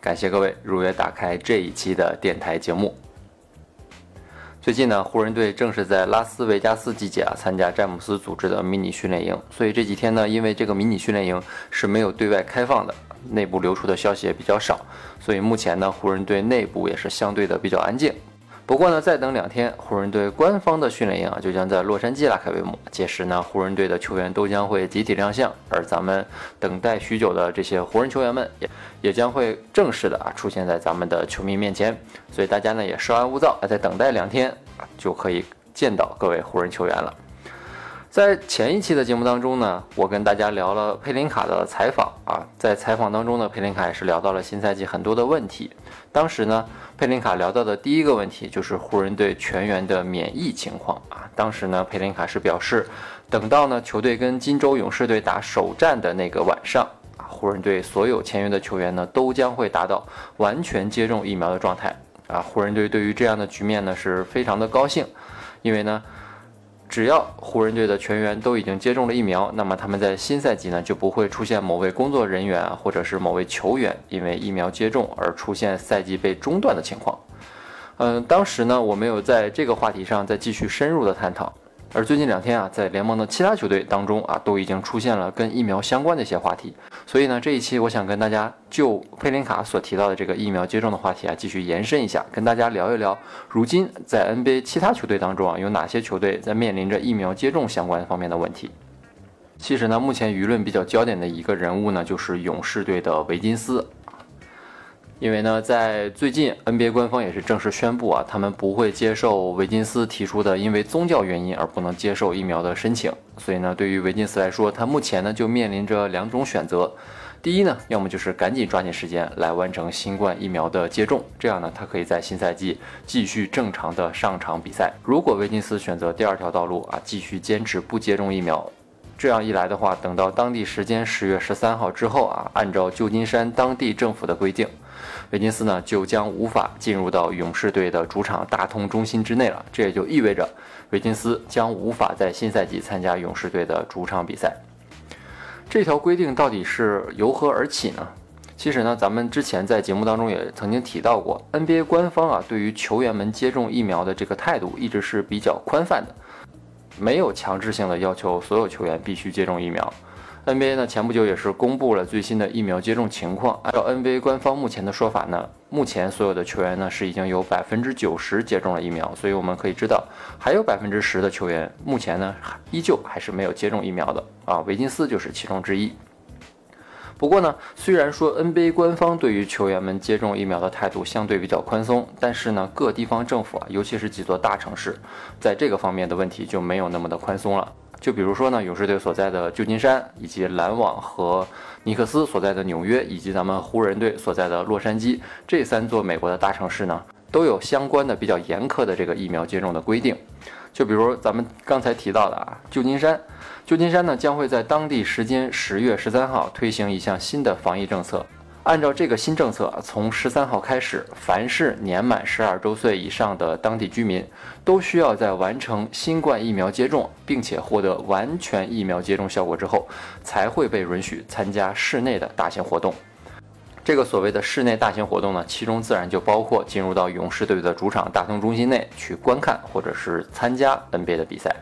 感谢各位如约打开这一期的电台节目。最近呢，湖人队正是在拉斯维加斯季节啊，参加詹姆斯组织的迷你训练营。所以这几天呢，因为这个迷你训练营是没有对外开放的，内部流出的消息也比较少，所以目前呢，湖人队内部也是相对的比较安静。不过呢，再等两天，湖人队官方的训练营啊就将在洛杉矶拉开帷幕。届时呢，湖人队的球员都将会集体亮相，而咱们等待许久的这些湖人球员们也也将会正式的啊出现在咱们的球迷面前。所以大家呢也稍安勿躁，再等待两天就可以见到各位湖人球员了。在前一期的节目当中呢，我跟大家聊了佩林卡的采访啊，在采访当中呢，佩林卡也是聊到了新赛季很多的问题。当时呢，佩林卡聊到的第一个问题就是湖人队全员的免疫情况啊。当时呢，佩林卡是表示，等到呢球队跟金州勇士队打首战的那个晚上啊，湖人队所有签约的球员呢都将会达到完全接种疫苗的状态啊。湖人队对于这样的局面呢是非常的高兴，因为呢。只要湖人队的全员都已经接种了疫苗，那么他们在新赛季呢就不会出现某位工作人员，或者是某位球员因为疫苗接种而出现赛季被中断的情况。嗯，当时呢我没有在这个话题上再继续深入的探讨。而最近两天啊，在联盟的其他球队当中啊，都已经出现了跟疫苗相关的一些话题。所以呢，这一期我想跟大家就佩林卡所提到的这个疫苗接种的话题啊，继续延伸一下，跟大家聊一聊，如今在 NBA 其他球队当中啊，有哪些球队在面临着疫苗接种相关方面的问题。其实呢，目前舆论比较焦点的一个人物呢，就是勇士队的维金斯。因为呢，在最近 NBA 官方也是正式宣布啊，他们不会接受维金斯提出的因为宗教原因而不能接受疫苗的申请。所以呢，对于维金斯来说，他目前呢就面临着两种选择：第一呢，要么就是赶紧抓紧时间来完成新冠疫苗的接种，这样呢，他可以在新赛季继续正常的上场比赛。如果维金斯选择第二条道路啊，继续坚持不接种疫苗。这样一来的话，等到当地时间十月十三号之后啊，按照旧金山当地政府的规定，维金斯呢就将无法进入到勇士队的主场大通中心之内了。这也就意味着维金斯将无法在新赛季参加勇士队的主场比赛。这条规定到底是由何而起呢？其实呢，咱们之前在节目当中也曾经提到过，NBA 官方啊对于球员们接种疫苗的这个态度一直是比较宽泛的。没有强制性的要求所有球员必须接种疫苗。NBA 呢前不久也是公布了最新的疫苗接种情况。按照 NBA 官方目前的说法呢，目前所有的球员呢是已经有百分之九十接种了疫苗。所以我们可以知道，还有百分之十的球员目前呢依旧还是没有接种疫苗的啊。维金斯就是其中之一。不过呢，虽然说 NBA 官方对于球员们接种疫苗的态度相对比较宽松，但是呢，各地方政府啊，尤其是几座大城市，在这个方面的问题就没有那么的宽松了。就比如说呢，勇士队所在的旧金山，以及篮网和尼克斯所在的纽约，以及咱们湖人队所在的洛杉矶这三座美国的大城市呢，都有相关的比较严苛的这个疫苗接种的规定。就比如咱们刚才提到的啊，旧金山，旧金山呢将会在当地时间十月十三号推行一项新的防疫政策。按照这个新政策，从十三号开始，凡是年满十二周岁以上的当地居民，都需要在完成新冠疫苗接种，并且获得完全疫苗接种效果之后，才会被允许参加室内的大型活动。这个所谓的室内大型活动呢，其中自然就包括进入到勇士队的主场大通中心内去观看或者是参加 NBA 的比赛。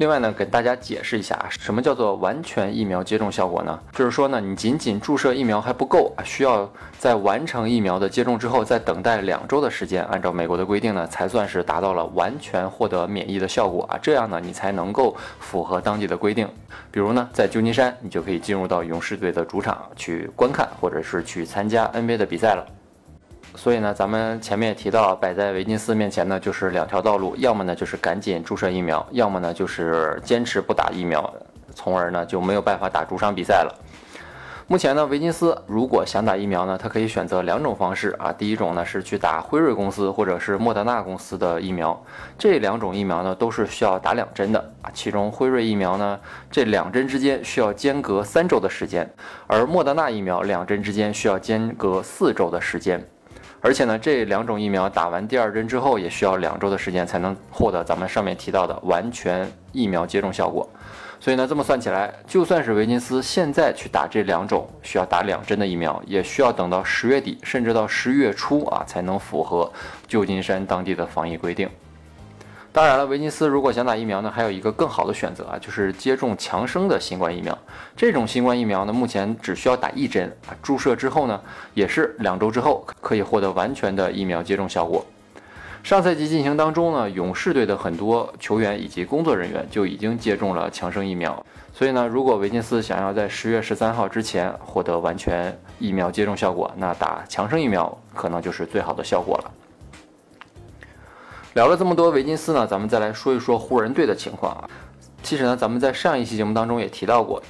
另外呢，给大家解释一下啊，什么叫做完全疫苗接种效果呢？就是说呢，你仅仅注射疫苗还不够啊，需要在完成疫苗的接种之后，再等待两周的时间，按照美国的规定呢，才算是达到了完全获得免疫的效果啊，这样呢，你才能够符合当地的规定。比如呢，在旧金山，你就可以进入到勇士队的主场去观看，或者是去参加 NBA 的比赛了。所以呢，咱们前面也提到，摆在维金斯面前呢，就是两条道路，要么呢就是赶紧注射疫苗，要么呢就是坚持不打疫苗，从而呢就没有办法打主场比赛了。目前呢，维金斯如果想打疫苗呢，他可以选择两种方式啊。第一种呢是去打辉瑞公司或者是莫德纳公司的疫苗，这两种疫苗呢都是需要打两针的啊。其中辉瑞疫苗呢，这两针之间需要间隔三周的时间，而莫德纳疫苗两针之间需要间隔四周的时间。而且呢，这两种疫苗打完第二针之后，也需要两周的时间才能获得咱们上面提到的完全疫苗接种效果。所以呢，这么算起来，就算是维金斯现在去打这两种需要打两针的疫苗，也需要等到十月底，甚至到十月初啊，才能符合旧金山当地的防疫规定。当然了，维金斯如果想打疫苗呢，还有一个更好的选择啊，就是接种强生的新冠疫苗。这种新冠疫苗呢，目前只需要打一针啊，注射之后呢，也是两周之后可以获得完全的疫苗接种效果。上赛季进行当中呢，勇士队的很多球员以及工作人员就已经接种了强生疫苗，所以呢，如果维金斯想要在十月十三号之前获得完全疫苗接种效果，那打强生疫苗可能就是最好的效果了。聊了这么多维金斯呢，咱们再来说一说湖人队的情况啊。其实呢，咱们在上一期节目当中也提到过，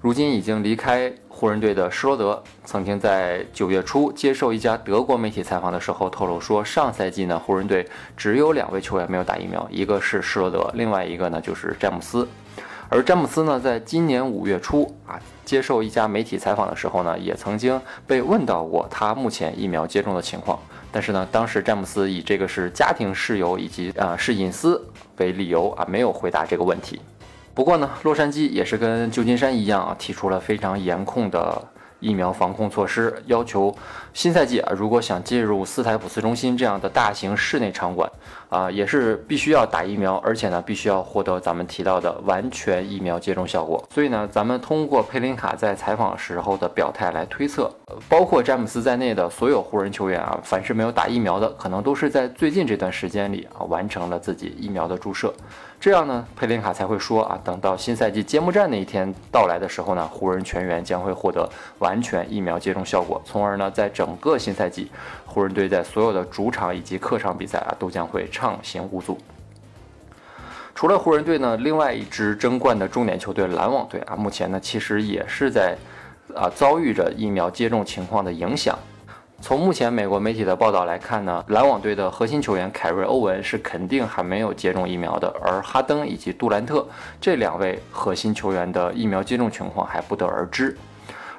如今已经离开。湖人队的施罗德曾经在九月初接受一家德国媒体采访的时候透露说，上赛季呢，湖人队只有两位球员没有打疫苗，一个是施罗德，另外一个呢就是詹姆斯。而詹姆斯呢，在今年五月初啊接受一家媒体采访的时候呢，也曾经被问到过他目前疫苗接种的情况，但是呢，当时詹姆斯以这个是家庭事由以及啊是隐私为理由啊，没有回答这个问题。不过呢，洛杉矶也是跟旧金山一样啊，提出了非常严控的。疫苗防控措施要求，新赛季啊，如果想进入斯台普斯中心这样的大型室内场馆啊，也是必须要打疫苗，而且呢，必须要获得咱们提到的完全疫苗接种效果。所以呢，咱们通过佩林卡在采访时候的表态来推测，包括詹姆斯在内的所有湖人球员啊，凡是没有打疫苗的，可能都是在最近这段时间里啊，完成了自己疫苗的注射。这样呢，佩林卡才会说啊，等到新赛季揭幕战那一天到来的时候呢，湖人全员将会获得完。全疫苗接种效果，从而呢，在整个新赛季，湖人队在所有的主场以及客场比赛啊，都将会畅行无阻。除了湖人队呢，另外一支争冠的重点球队篮网队啊，目前呢，其实也是在啊遭遇着疫苗接种情况的影响。从目前美国媒体的报道来看呢，篮网队的核心球员凯瑞·欧文是肯定还没有接种疫苗的，而哈登以及杜兰特这两位核心球员的疫苗接种情况还不得而知。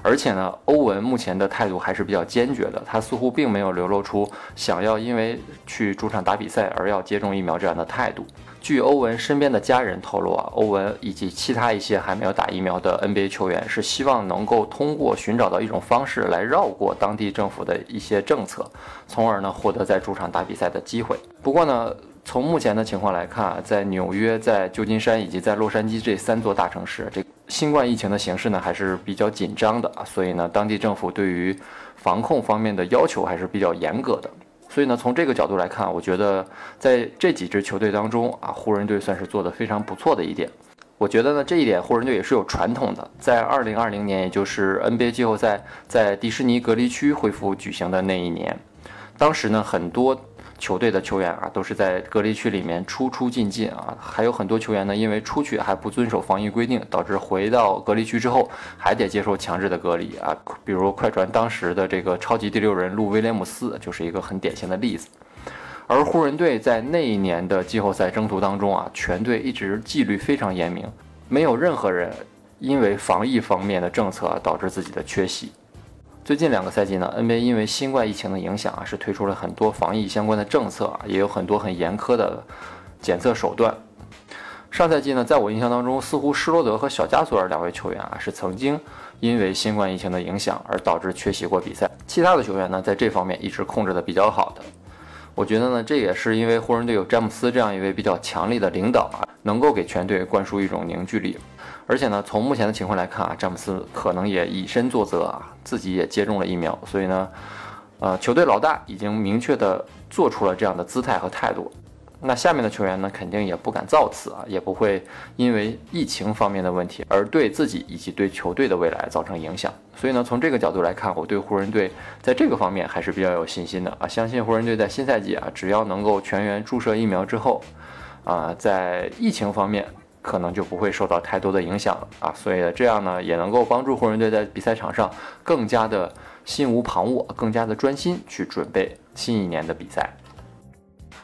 而且呢，欧文目前的态度还是比较坚决的，他似乎并没有流露出想要因为去主场打比赛而要接种疫苗这样的态度。据欧文身边的家人透露啊，欧文以及其他一些还没有打疫苗的 NBA 球员是希望能够通过寻找到一种方式来绕过当地政府的一些政策，从而呢获得在主场打比赛的机会。不过呢，从目前的情况来看啊，在纽约、在旧金山以及在洛杉矶这三座大城市，这新冠疫情的形势呢还是比较紧张的啊，所以呢，当地政府对于防控方面的要求还是比较严格的。所以呢，从这个角度来看，我觉得在这几支球队当中啊，湖人队算是做的非常不错的一点。我觉得呢，这一点湖人队也是有传统的，在2020年，也就是 NBA 季后赛在迪士尼隔离区恢复举行的那一年，当时呢，很多。球队的球员啊，都是在隔离区里面出出进进啊，还有很多球员呢，因为出去还不遵守防疫规定，导致回到隔离区之后还得接受强制的隔离啊。比如快船当时的这个超级第六人路威廉姆斯就是一个很典型的例子。而湖人队在那一年的季后赛征途当中啊，全队一直纪律非常严明，没有任何人因为防疫方面的政策导致自己的缺席。最近两个赛季呢，NBA 因为新冠疫情的影响啊，是推出了很多防疫相关的政策啊，也有很多很严苛的检测手段。上赛季呢，在我印象当中，似乎施罗德和小加索尔两位球员啊，是曾经因为新冠疫情的影响而导致缺席过比赛。其他的球员呢，在这方面一直控制的比较好的。我觉得呢，这也是因为湖人队有詹姆斯这样一位比较强力的领导啊，能够给全队灌输一种凝聚力。而且呢，从目前的情况来看啊，詹姆斯可能也以身作则啊，自己也接种了疫苗，所以呢，呃，球队老大已经明确的做出了这样的姿态和态度。那下面的球员呢，肯定也不敢造次啊，也不会因为疫情方面的问题而对自己以及对球队的未来造成影响。所以呢，从这个角度来看，我对湖人队在这个方面还是比较有信心的啊，相信湖人队在新赛季啊，只要能够全员注射疫苗之后，啊，在疫情方面。可能就不会受到太多的影响了啊。所以这样呢，也能够帮助湖人队在比赛场上更加的心无旁骛，更加的专心去准备新一年的比赛。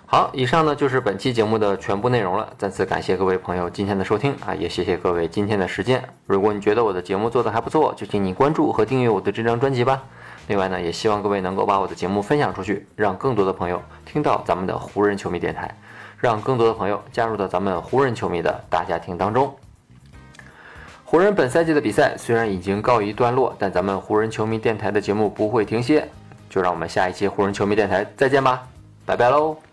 好，以上呢就是本期节目的全部内容了。再次感谢各位朋友今天的收听啊，也谢谢各位今天的时间。如果你觉得我的节目做得还不错，就请你关注和订阅我的这张专辑吧。另外呢，也希望各位能够把我的节目分享出去，让更多的朋友听到咱们的湖人球迷电台，让更多的朋友加入到咱们湖人球迷的大家庭当中。湖人本赛季的比赛虽然已经告一段落，但咱们湖人球迷电台的节目不会停歇。就让我们下一期湖人球迷电台再见吧，拜拜喽。